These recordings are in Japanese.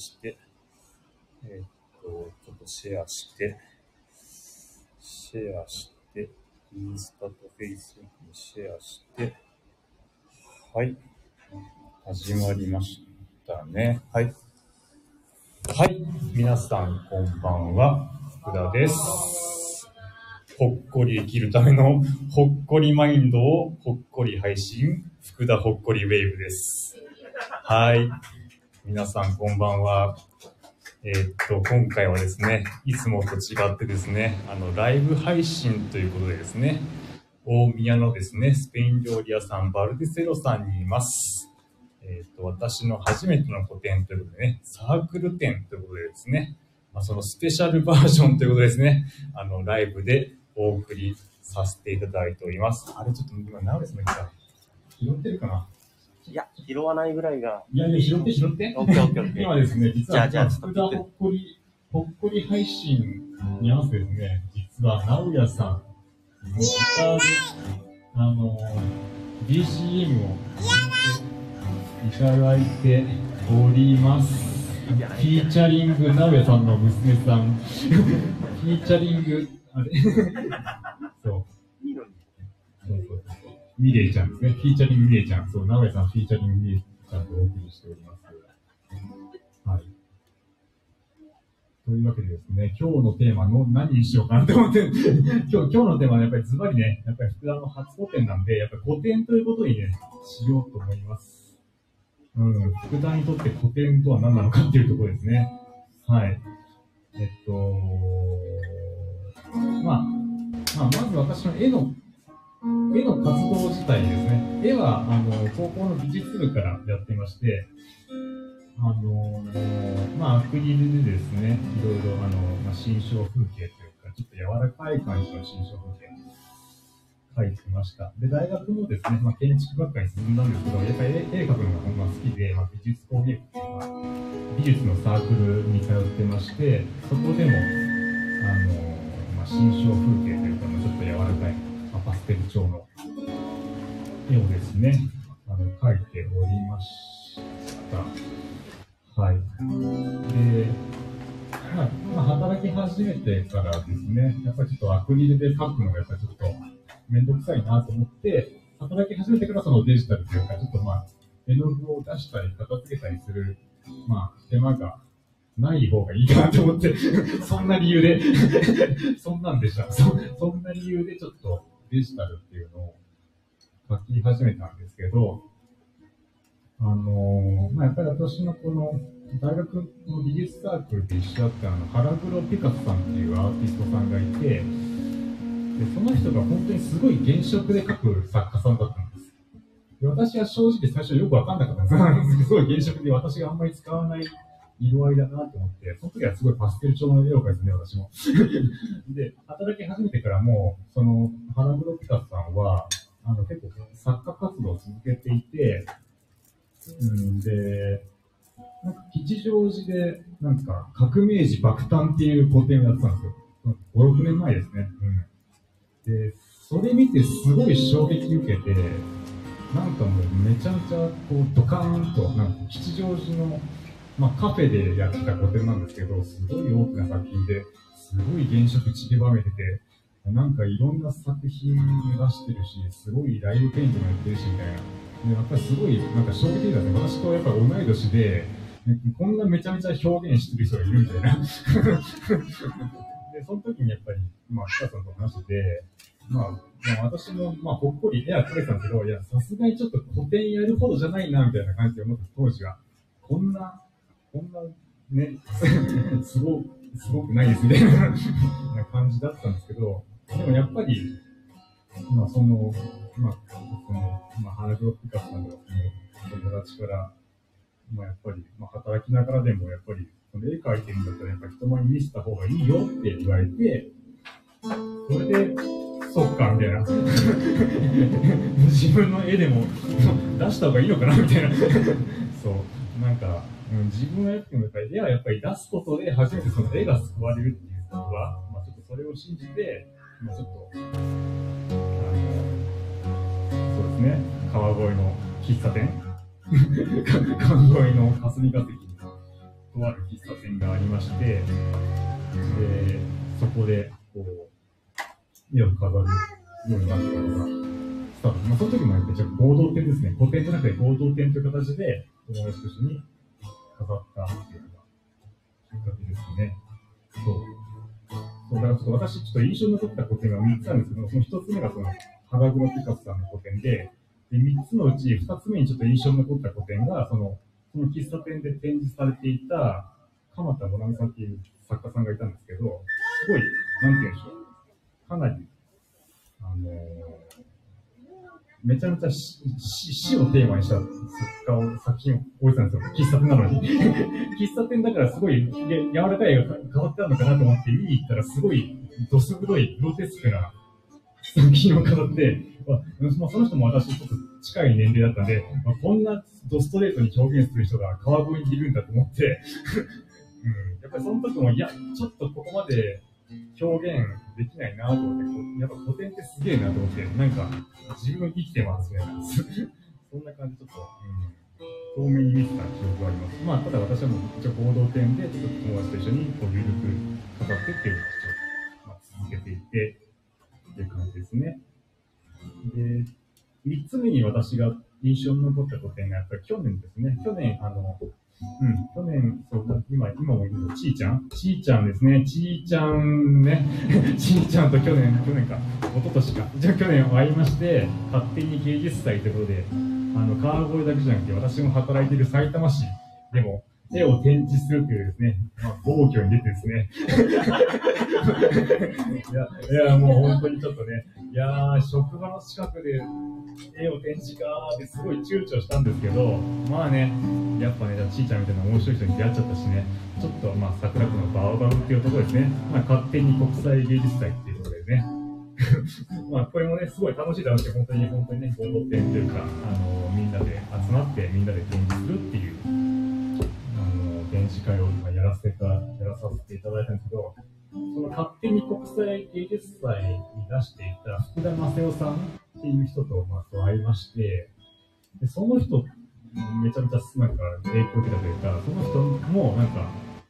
して、えーっと、ちょっとシェアして、シェアして、インスタとフェイスブックにシェアして、はい。始まりましたね。はい。はい。皆さん、こんばんは。福田です。ほっこり生きるためのほっこりマインドをほっこり配信、福田ほっこりウェーブです。はい。皆さん、こんばんは。えーっと、今回はですね、いつもと違ってですね、あの、ライブ配信ということでですね、大宮のですね、スペイン料理屋さん、バルデセロさんにいます。えーっと、私の初めての個展ということでね、サークル展ということでですね、まあ、そのスペシャルバージョンということですね、あの、ライブでお送りさせていただいております。あれ、ちょっと今、ナウレスの、拾ってるかな？いや、拾わないぐらいが。いやいや、拾って拾って。オッケーオッケーオッケー。今ですね、実は、じゃあじゃあちょっと福田ほっこり、ほっこり配信に合わせてですね、実は、直哉さんのギターで、あの、BGM をいただいております。フィーチャリング、直哉さんの娘さん。フィーチャリング、あれ？そう。いいのに。そうそうそう。ミレイちゃんですね。フィーチャリングミレイちゃん。そう、名古屋さんフィーチャリングミレイちゃんとお送りしております。はい。というわけでですね、今日のテーマの何にしようかなって思って、今日、今日のテーマはやっぱりズバリね、やっぱり福田の初古典なんで、やっぱり古典ということにね、しようと思います。うん、福田にとって古典とは何なのかっていうところですね。はい。えっと、まあ、まあ、まず私の絵の絵の活動自体ですね。絵は、あの、高校の美術部からやってまして、あの、まあ、アクリルでですね、いろいろ、あの、まあ、新象風景というか、ちょっと柔らかい感じの新象風景描いてました。で、大学もですね、まあ、建築学科に進んだんですけど、やっぱり絵絵描くのがほんま好きで、まあ、美術工芸部っていうのは、美術のサークルに通ってまして、そこでも、あの、まあ、新象風景というか、ま、ちょっと柔らかい、パステル調の絵をですね、あの描いておりました。はい。で、まあ、まあ、働き始めてからですね、やっぱりちょっとアクリルで描くのがやっぱりちょっとめんどくさいなと思って、働き始めてからそのデジタルというか、ちょっとまあ、絵の具を出したり、片付けたりする、まあ、手間がない方がいいかなと思って、そんな理由で、そんなんでした。そそんな理由でちょっとデジタルっていうのを書き始めたんですけど、あのーまあ、やっぱり私のこの大学の美術サークルで一緒だったあの原黒ピカソさんっていうアーティストさんがいて、でその人が本当にすごい原色で描く作家さんだったんです。で私は正直最初よくわかんなかったんです。すごい原色で私があんまり使わない色合いだなと思って、その時はすごいパステル調の絵を描いてね、私も。で、働き始めてからも、その、原黒ピカさんは、あの、結構作家活動を続けていて、うんで、なんか吉祥寺で、なんか、革命児爆誕っていう個展をやってたんですよ。5、6年前ですね。うん。で、それ見てすごい衝撃受けて、なんかもうめちゃめちゃ、こう、ドカーンと、なんか吉祥寺の、まあ、カフェでやってた個展なんですけど、すごい大きな作品で、すごい原色散りばめてて、なんかいろんな作品出してるし、すごいライブペイントもやってるし、みたいな。で、やっぱりすごい、なんか衝撃的だね。私とやっぱ同い年で、こんなめちゃめちゃ表現してる人がいるみたいな。で、その時にやっぱり、まあ、北さんと話してて、まあ、まあ、私も、まあ、ほっこり絵は描いてたんですけど、いや、さすがにちょっと古典やるほどじゃないな、みたいな感じで思って当時は。こんな、こんな、ね、すご、すごくないですみたい な感じだったんですけど、でもやっぱり、まあ、その、まあ、その、まあ、原黒ピカさんか、その友達から、まあ、やっぱり、まあ、働きながらでも、やっぱり、その絵描いてるんだったら、やっぱ人前に見せた方がいいよって言われて、それで、そっか、みたいな。自分の絵でも出した方がいいのかな、みたいな。そう、なんか、うん、自分がやっても、やっぱり絵はやっぱり出すことで、初めてその絵が救われるっていうことは、まあ、ちょっとそれを信じて、まあ、ちょっと、あの、そうですね、川越の喫茶店 川越の霞が関にとある喫茶店がありまして、で、そこで、こう、絵を飾るようになったのが、スタート。まあ、その時もめっちゃ合同店ですね。古典じゃなくて合同店という形で、友達と一緒に飾ったっていうのが、きっかけですね。そう。そうだからちょっと私、ちょっと印象に残った古典が3つあるんですけど、その1つ目がその、花黒ピカソさんの古典で、で、3つのうち2つ目にちょっと印象に残った古典が、その、その喫茶店で展示されていた、鎌田もなみさんっていう作家さんがいたんですけど、すごい、なんて言うんでしょう。かなり、あのーめちゃめちゃ死死をテーマにした作家を作品を置いてたんですよ。喫茶店なのに。喫茶店だからすごい柔らかい絵が変わってあるのかなと思って見に行ったらすごいどす黒いグロテスクな作品を飾って、まあ、その人も私ちょっと近い年齢だったんで、まあ、こんなドストレートに表現する人が川越にいるんだと思って、うん、やっぱりその時も、いや、ちょっとここまで表現できないなと思って、やっぱ古典ってすげえなと思って、なんか自分生きてますね。そんな感じちょっと、うん、遠目に見てた記憶があります。まあ、ただ私はもう一応合同店で、ちょっと友達と一緒にこう緩く語ってっていうのを、まあ、続けていて、っていう感じですね。で、三つ目に私が印象に残った古典が、やっぱり去年ですね。去年、あの、うん、去年、そう、今、今もいるの、ちーちゃん？ちーちゃんですね。ちーちゃんね。ちーちゃんと去年、去年か、一昨年か。じゃあ去年会いまして、勝手に芸術祭ということで、あの、川越だけじゃなくて、私も働いている埼玉市でも、絵を展示するというですね、まあ、暴挙に出てですね。いや、いや、もう本当にちょっとね、いやー、職場の近くで絵を展示かーってすごい躊躇したんですけど、まあね、やっぱね、ちいちゃんみたいな面白い人に出会っちゃったしね、ちょっとまあ桜区のバオバブっていうところですね、まあ勝手に国際芸術祭っていうところでね、まあこれもね、すごい楽しいだろうし、本当に本当にね、合同展というか、あのみんなで集まってみんなで展示するっていう示会を今やらせたやらさせていただいたんですけど、その勝手に国際芸術祭に出していた福田正夫さんっていう人とまあ会いまして、でその人、めちゃめちゃなんか影響を受けたというか、その人もなんか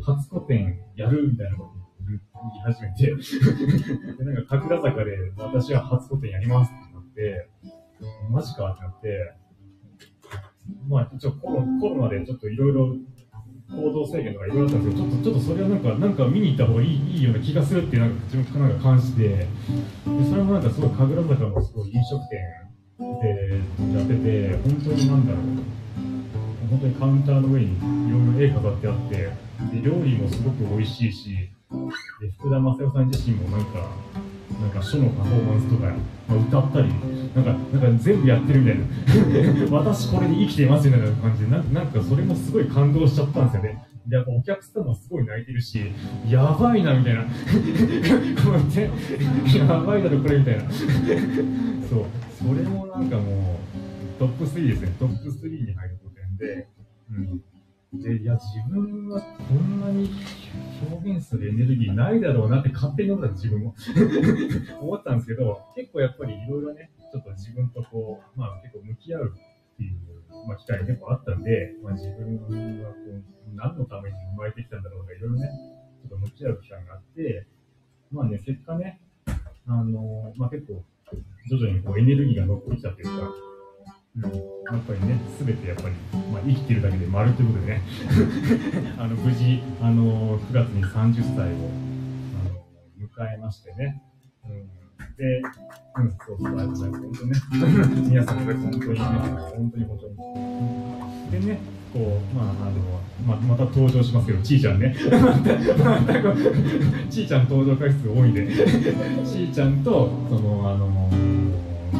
初個展やるみたいなこと言い始めて で、なんか神楽坂で私は初個展やりますってなって、マジかってなって、まあ、ちょっとコロコロナでちょっといろいろ行動制限とかいろいろあったんですけど、ちょっとちょっとそれはなんか、なんか見に行った方がいいいいような気がするっていう、なんか自分なんか感じて、でそれもなんかすごい神楽坂のすごい飲食店でやってて、本当になんだろう、本当にカウンターの上にいろいろ絵飾ってあって、で料理もすごく美味しいし、で福田正夫さん自身もなんか、なんか書のパフォーマンスとか、まあ、歌ったり、なんか、なんか全部やってるみたいな。私これに生きてますみたいな感じでな、なんかそれもすごい感動しちゃったんですよね。で、やっぱお客さんもすごい泣いてるし、やばいなみたいな。や、ばいだろこれみたいな。そう、それもなんかもう、トップ3ですね。トップ3に入る古典で、うん。で、いや、自分はこんなに表現するエネルギーないだろうなって勝手に思ったんです、自分も。思ったんですけど、結構やっぱりいろいろね、ちょっと自分とこう、まあ結構向き合うっていう、まあ、機会が結構あったんで、まあ自分はこう、何のために生まれてきたんだろうとか、いろいろね、ちょっと向き合う機会があって、まあね、結果ね、あの、まあ結構、徐々にこうエネルギーが乗ってきたというか、うん、やっぱりね、すべてやっぱり、まあ、生きてるだけで丸ということでね、あの無事、あの9月に30歳をあの迎えましてね、うん、で、うん、そうそう、ありがとうございます。本当ね、皆さんが本当にね、本当に本当に。でね、こう、まあ、あの、ままた登場しますけど、ちーちゃんね。ちーちゃん登場回数多いんで、ちーちゃんと、その、あの、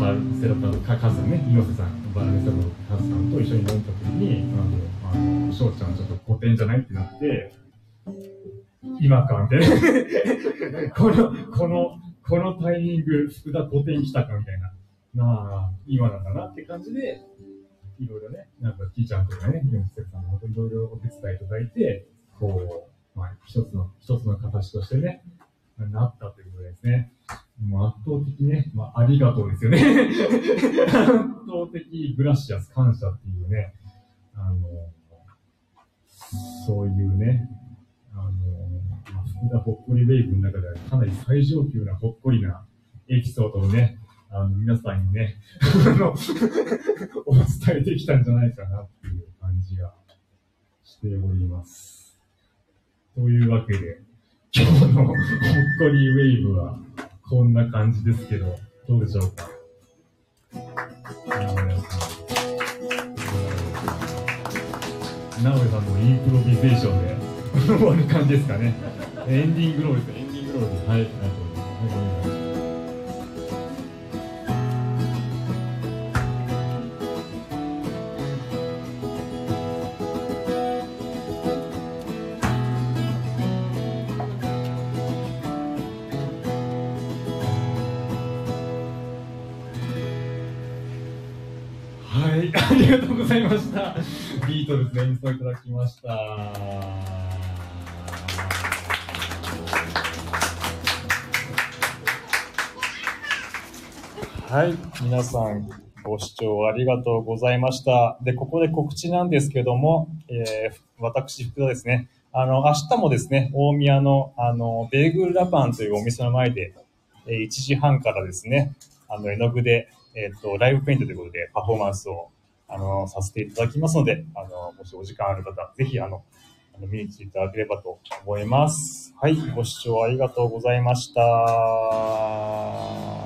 バルセロナカズね、猪瀬さん、バルセロナカズさんと一緒に飲んだ時に、あの、あの翔ちゃんちょっと古典じゃないってなって、今か、みたいな。この、この、このタイミング、福田古典来たか、みたいな。まあ、今なんだなって感じで、いろいろね、なんか、ちーちゃんとかね、猪瀬さんもいろいろお手伝いいただいて、こう、まあ、一つの、一つの形としてね、なったということですね。圧倒的ね、まあ、ありがとうですよね。圧倒的グラシアス、感謝っていうね、あの、そういうね、あの、まあ、福田ほっこりウェイブの中ではかなり最上級なほっこりなエピソードをね、あの、皆さんにね、あの、お伝えできたんじゃないかなっていう感じがしております。というわけで、今日のほっこりウェイブはこんな感じですけど、どうでしょうか？直江さんのインプロビゼーションで 終わる感じですかね。エンディングローです、エンディングローです。はい、ありがとうございます。い ありがとうございました。ビートルズ演奏いただきました。はい、皆さんご視聴ありがとうございました。で、ここで告知なんですけども、えー、私、福田ですね、あの、明日もですね、大宮の、あの、ベーグルラパンというお店の前で、えー、1時半からですね、あの、絵の具で、えっ、ー、と、ライブペイントということでパフォーマンスをあの、させていただきますので、あの、もしお時間ある方、ぜひ、あの、あの見に来ていただければと思います。はい、ご視聴ありがとうございました。